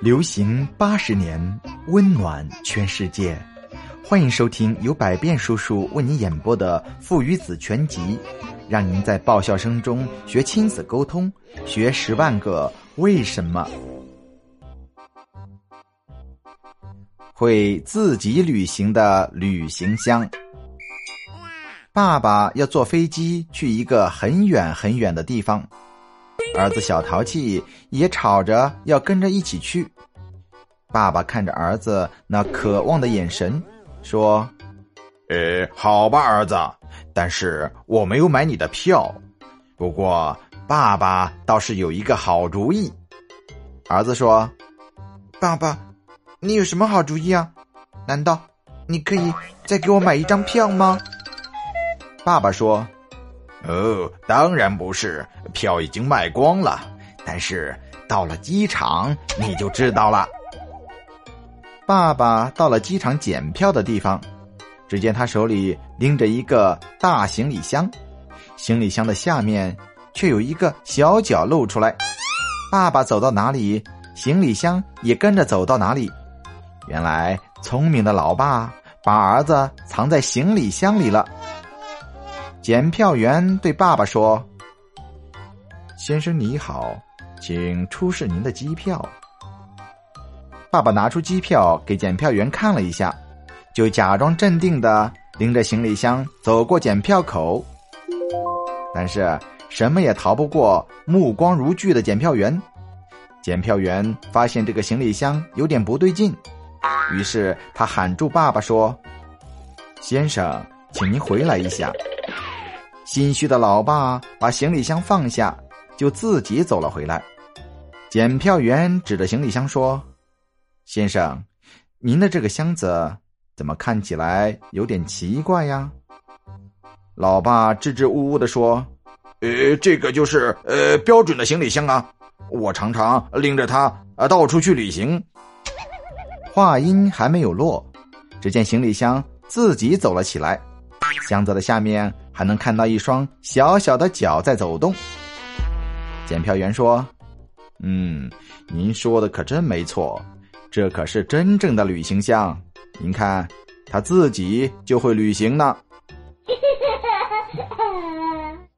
流行八十年，温暖全世界。欢迎收听由百变叔叔为您演播的《父与子全集》，让您在爆笑声中学亲子沟通，学十万个为什么。会自己旅行的旅行箱。爸爸要坐飞机去一个很远很远的地方。儿子小淘气也吵着要跟着一起去。爸爸看着儿子那渴望的眼神，说：“呃，好吧，儿子，但是我没有买你的票。不过，爸爸倒是有一个好主意。”儿子说：“爸爸，你有什么好主意啊？难道你可以再给我买一张票吗？”爸爸说。哦，当然不是，票已经卖光了。但是到了机场，你就知道了。爸爸到了机场检票的地方，只见他手里拎着一个大行李箱，行李箱的下面却有一个小角露出来。爸爸走到哪里，行李箱也跟着走到哪里。原来聪明的老爸把儿子藏在行李箱里了。检票员对爸爸说：“先生你好，请出示您的机票。”爸爸拿出机票给检票员看了一下，就假装镇定的拎着行李箱走过检票口。但是什么也逃不过目光如炬的检票员。检票员发现这个行李箱有点不对劲，于是他喊住爸爸说：“先生，请您回来一下。”心虚的老爸把行李箱放下，就自己走了回来。检票员指着行李箱说：“先生，您的这个箱子怎么看起来有点奇怪呀？”老爸支支吾吾的说：“呃，这个就是呃标准的行李箱啊，我常常拎着它呃到处去旅行。”话音还没有落，只见行李箱自己走了起来。箱子的下面还能看到一双小小的脚在走动。检票员说：“嗯，您说的可真没错，这可是真正的旅行箱。您看，它自己就会旅行呢。”